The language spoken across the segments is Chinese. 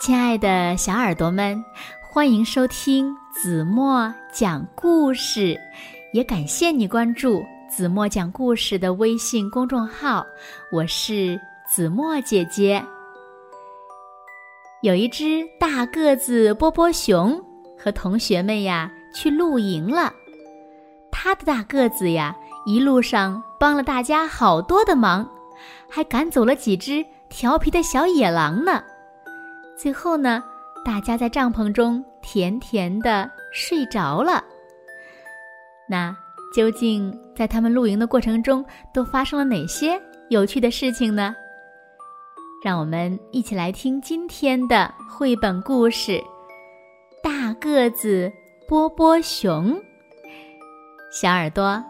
亲爱的小耳朵们，欢迎收听子墨讲故事，也感谢你关注子墨讲故事的微信公众号。我是子墨姐姐。有一只大个子波波熊和同学们呀去露营了，它的大个子呀一路上帮了大家好多的忙，还赶走了几只调皮的小野狼呢。最后呢，大家在帐篷中甜甜的睡着了。那究竟在他们露营的过程中都发生了哪些有趣的事情呢？让我们一起来听今天的绘本故事《大个子波波熊》。小耳朵，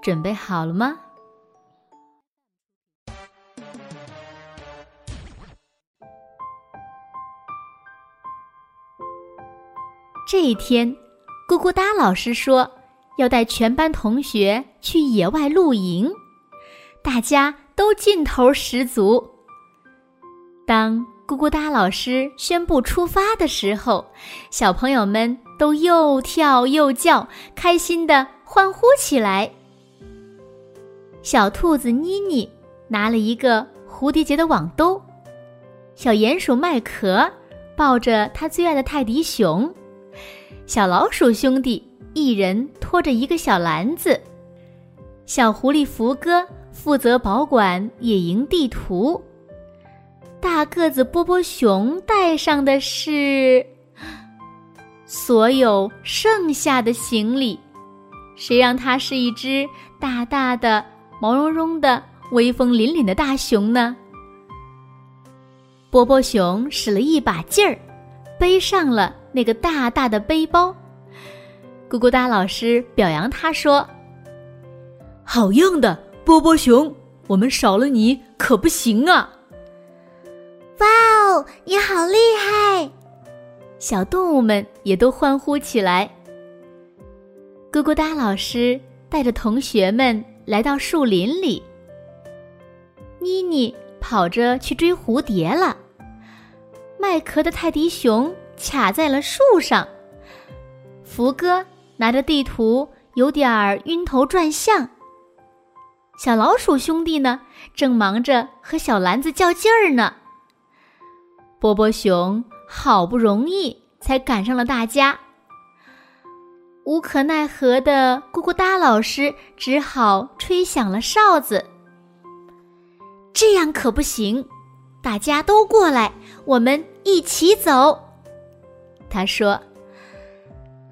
准备好了吗？这一天，咕咕哒老师说要带全班同学去野外露营，大家都劲头十足。当咕咕哒老师宣布出发的时候，小朋友们都又跳又叫，开心的欢呼起来。小兔子妮妮拿了一个蝴蝶结的网兜，小鼹鼠麦壳抱着他最爱的泰迪熊。小老鼠兄弟一人拖着一个小篮子，小狐狸福哥负责保管野营地图。大个子波波熊带上的是所有剩下的行李，谁让它是一只大大的、毛茸茸的、威风凛凛的大熊呢？波波熊使了一把劲儿，背上了。那个大大的背包，咕咕哒老师表扬他说：“好样的，波波熊！我们少了你可不行啊！”哇哦，你好厉害！小动物们也都欢呼起来。咕咕哒老师带着同学们来到树林里，妮妮跑着去追蝴蝶了，麦壳的泰迪熊。卡在了树上，福哥拿着地图，有点儿晕头转向。小老鼠兄弟呢，正忙着和小篮子较劲儿呢。波波熊好不容易才赶上了大家，无可奈何的咕咕哒老师只好吹响了哨子。这样可不行，大家都过来，我们一起走。他说：“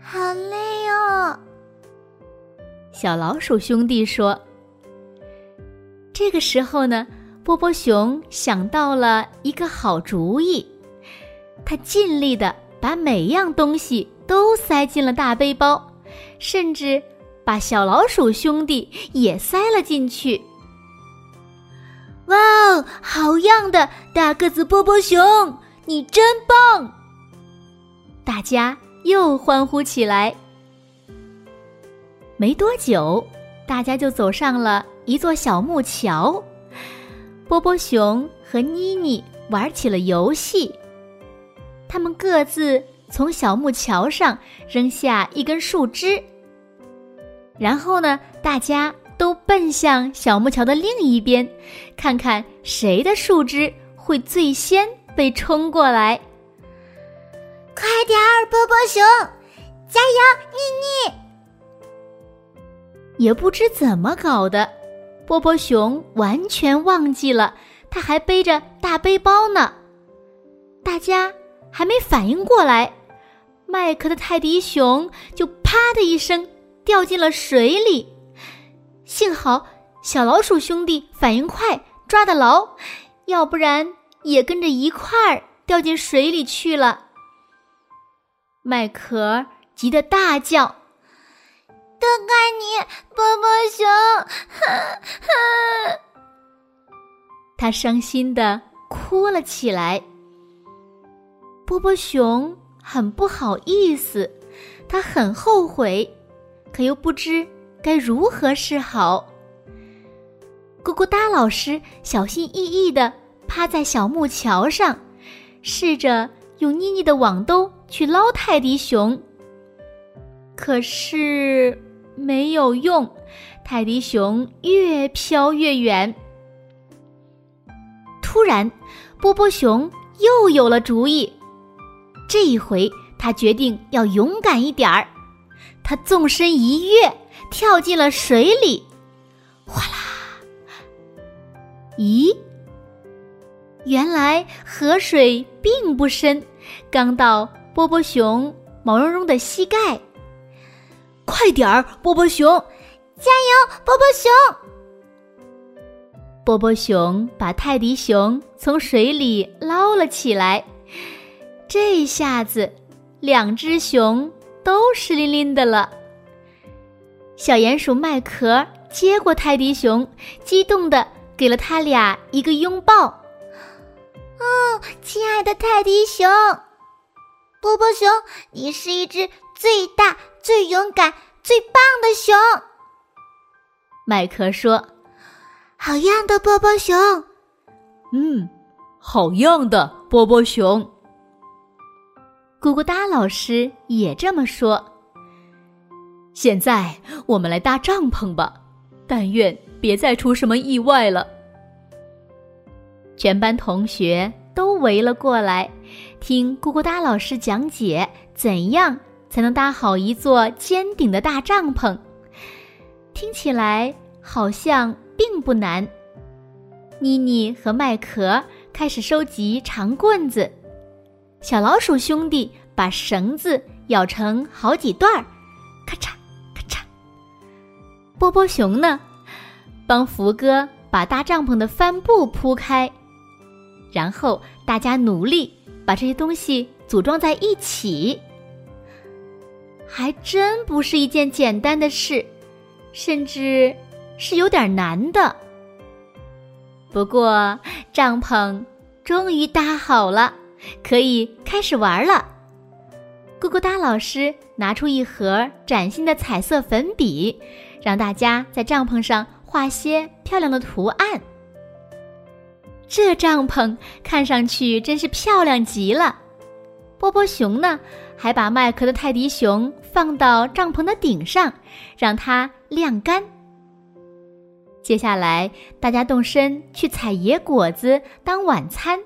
好累哦。”小老鼠兄弟说：“这个时候呢，波波熊想到了一个好主意，他尽力的把每样东西都塞进了大背包，甚至把小老鼠兄弟也塞了进去。哇哦，好样的，大个子波波熊，你真棒！”大家又欢呼起来。没多久，大家就走上了一座小木桥。波波熊和妮妮玩起了游戏。他们各自从小木桥上扔下一根树枝，然后呢，大家都奔向小木桥的另一边，看看谁的树枝会最先被冲过来。快点儿，波波熊，加油，妮妮！也不知怎么搞的，波波熊完全忘记了他还背着大背包呢。大家还没反应过来，麦克的泰迪熊就啪的一声掉进了水里。幸好小老鼠兄弟反应快，抓得牢，要不然也跟着一块儿掉进水里去了。麦壳急得大叫：“都怪你，波波熊！”他伤心的哭了起来。波波熊很不好意思，他很后悔，可又不知该如何是好。咕咕哒老师小心翼翼的趴在小木桥上，试着。用妮妮的网兜去捞泰迪熊，可是没有用，泰迪熊越飘越远。突然，波波熊又有了主意，这一回他决定要勇敢一点儿，他纵身一跃，跳进了水里，哗啦！咦？原来河水并不深，刚到波波熊毛茸茸的膝盖。快点儿，波波熊！加油，波波熊！波波熊把泰迪熊从水里捞了起来。这下子，两只熊都湿淋淋的了。小鼹鼠麦壳接过泰迪熊，激动的给了他俩一个拥抱。哦，亲爱的泰迪熊，波波熊，你是一只最大、最勇敢、最棒的熊。麦克说：“好样的，波波熊。”嗯，好样的，波波熊。咕咕哒老师也这么说。现在我们来搭帐篷吧，但愿别再出什么意外了。全班同学都围了过来，听咕咕哒老师讲解怎样才能搭好一座尖顶的大帐篷。听起来好像并不难。妮妮和麦壳开始收集长棍子，小老鼠兄弟把绳子咬成好几段儿，咔嚓咔嚓。波波熊呢，帮福哥把搭帐篷的帆布铺开。然后大家努力把这些东西组装在一起，还真不是一件简单的事，甚至是有点难的。不过帐篷终于搭好了，可以开始玩了。咕咕哒老师拿出一盒崭新的彩色粉笔，让大家在帐篷上画些漂亮的图案。这帐篷看上去真是漂亮极了。波波熊呢，还把麦壳的泰迪熊放到帐篷的顶上，让它晾干。接下来，大家动身去采野果子当晚餐。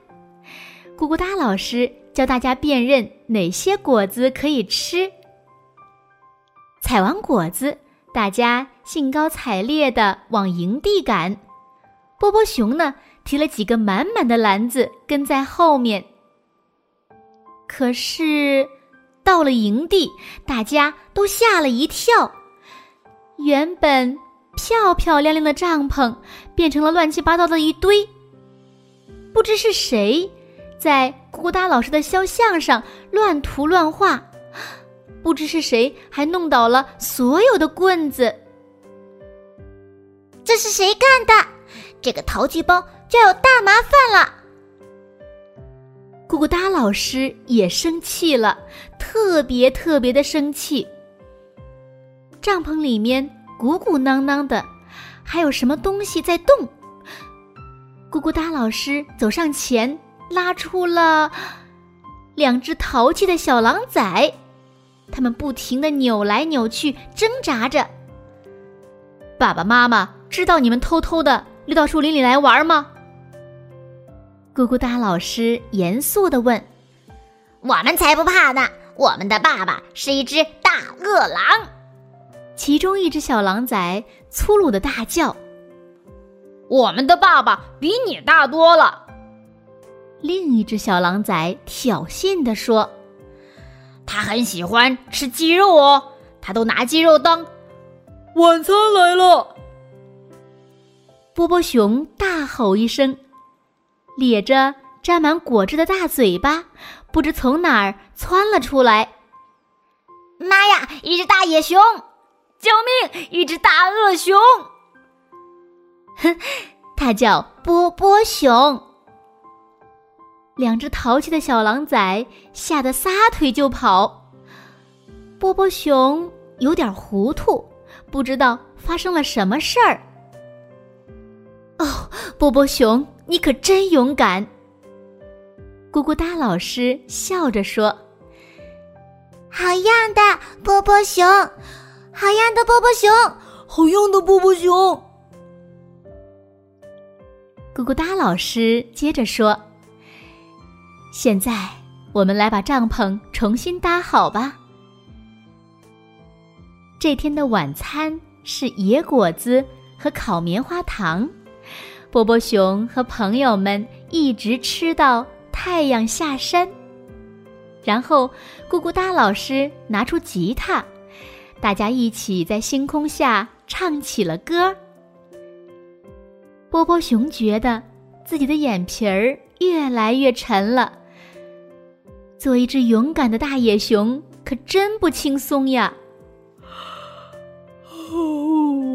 咕咕哒老师教大家辨认哪些果子可以吃。采完果子，大家兴高采烈地往营地赶。波波熊呢？提了几个满满的篮子，跟在后面。可是，到了营地，大家都吓了一跳。原本漂漂亮亮的帐篷，变成了乱七八糟的一堆。不知是谁，在咕咕哒老师的肖像上乱涂乱画。不知是谁，还弄倒了所有的棍子。这是谁干的？这个淘气包！就有大麻烦了。咕咕哒老师也生气了，特别特别的生气。帐篷里面鼓鼓囊囊的，还有什么东西在动？咕咕哒老师走上前，拉出了两只淘气的小狼崽，它们不停的扭来扭去，挣扎着。爸爸妈妈知道你们偷偷的溜到树林里来玩吗？咕咕哒老师严肃的问：“我们才不怕呢！我们的爸爸是一只大恶狼。”其中一只小狼崽粗鲁的大叫：“我们的爸爸比你大多了。”另一只小狼崽挑衅的说：“他很喜欢吃鸡肉哦，他都拿鸡肉当晚餐来了。”波波熊大吼一声。咧着沾满果汁的大嘴巴，不知从哪儿窜了出来。妈呀！一只大野熊！救命！一只大恶熊！哼，它叫波波熊。两只淘气的小狼崽吓得撒腿就跑。波波熊有点糊涂，不知道发生了什么事儿。哦，波波熊。你可真勇敢！咕咕哒老师笑着说：“好样的，波波熊！好样的，波波熊！好样的，波波熊！”咕咕哒老师接着说：“现在我们来把帐篷重新搭好吧。”这天的晚餐是野果子和烤棉花糖，波波熊和朋友们一直吃到太阳下山。然后，咕咕哒老师拿出吉他，大家一起在星空下唱起了歌。波波熊觉得自己的眼皮儿越来越沉了。做一只勇敢的大野熊可真不轻松呀！哦，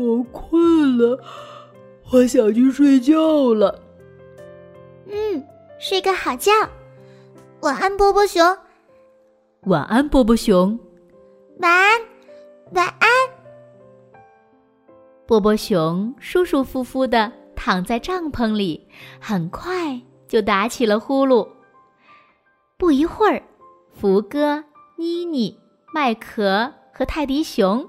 我困了，我想去睡觉了。嗯，睡个好觉，晚安，波波熊。晚安，波波熊。晚安，晚安。波波熊舒舒服服的躺在帐篷里，很快就打起了呼噜。不一会儿，福哥、妮妮、麦克和泰迪熊。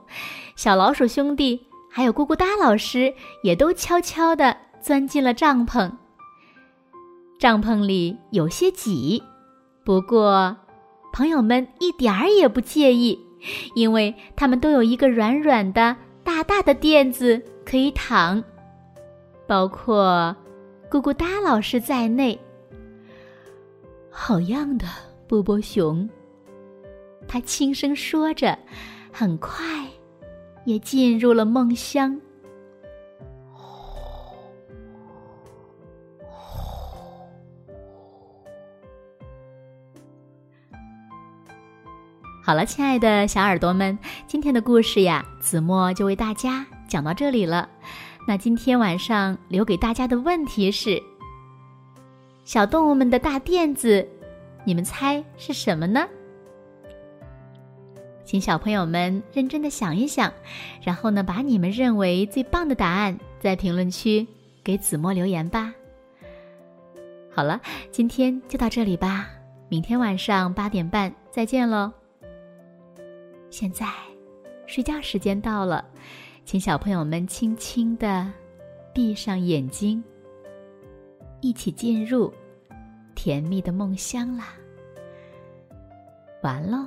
小老鼠兄弟还有咕咕哒老师也都悄悄地钻进了帐篷。帐篷里有些挤，不过朋友们一点儿也不介意，因为他们都有一个软软的大大的垫子可以躺，包括咕咕哒老师在内。好样的，波波熊！他轻声说着，很快。也进入了梦乡。好了，亲爱的小耳朵们，今天的故事呀，子墨就为大家讲到这里了。那今天晚上留给大家的问题是：小动物们的大垫子，你们猜是什么呢？请小朋友们认真的想一想，然后呢，把你们认为最棒的答案在评论区给子墨留言吧。好了，今天就到这里吧，明天晚上八点半再见喽。现在，睡觉时间到了，请小朋友们轻轻的闭上眼睛，一起进入甜蜜的梦乡啦。完喽。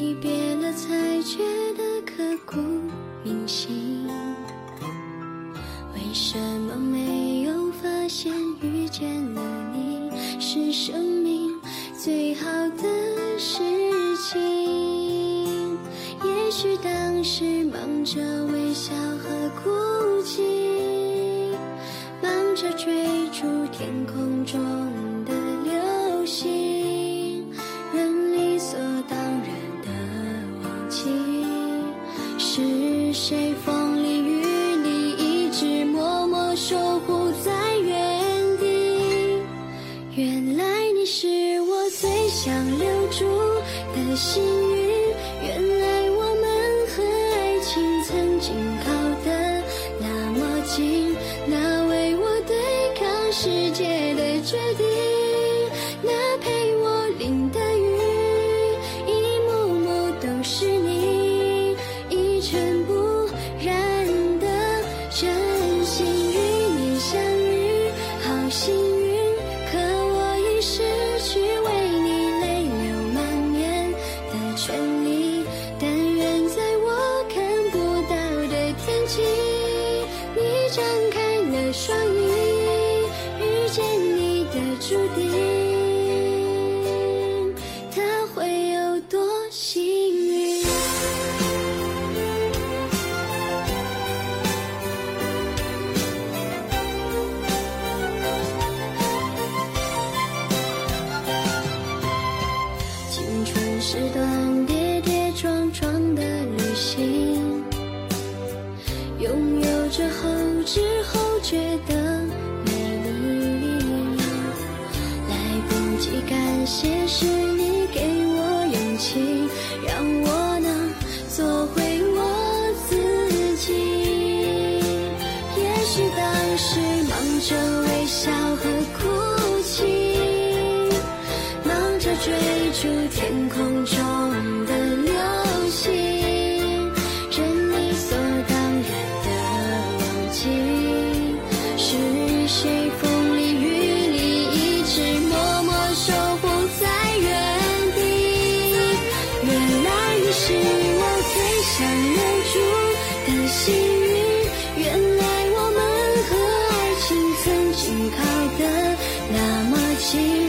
离别了才觉得。刻骨铭心，为什么没有发现遇见了你是生命最好的事情？也许当时忙着微笑谁风里雨里一直默默守护在原地？原来你是我最想留住的幸运。着心。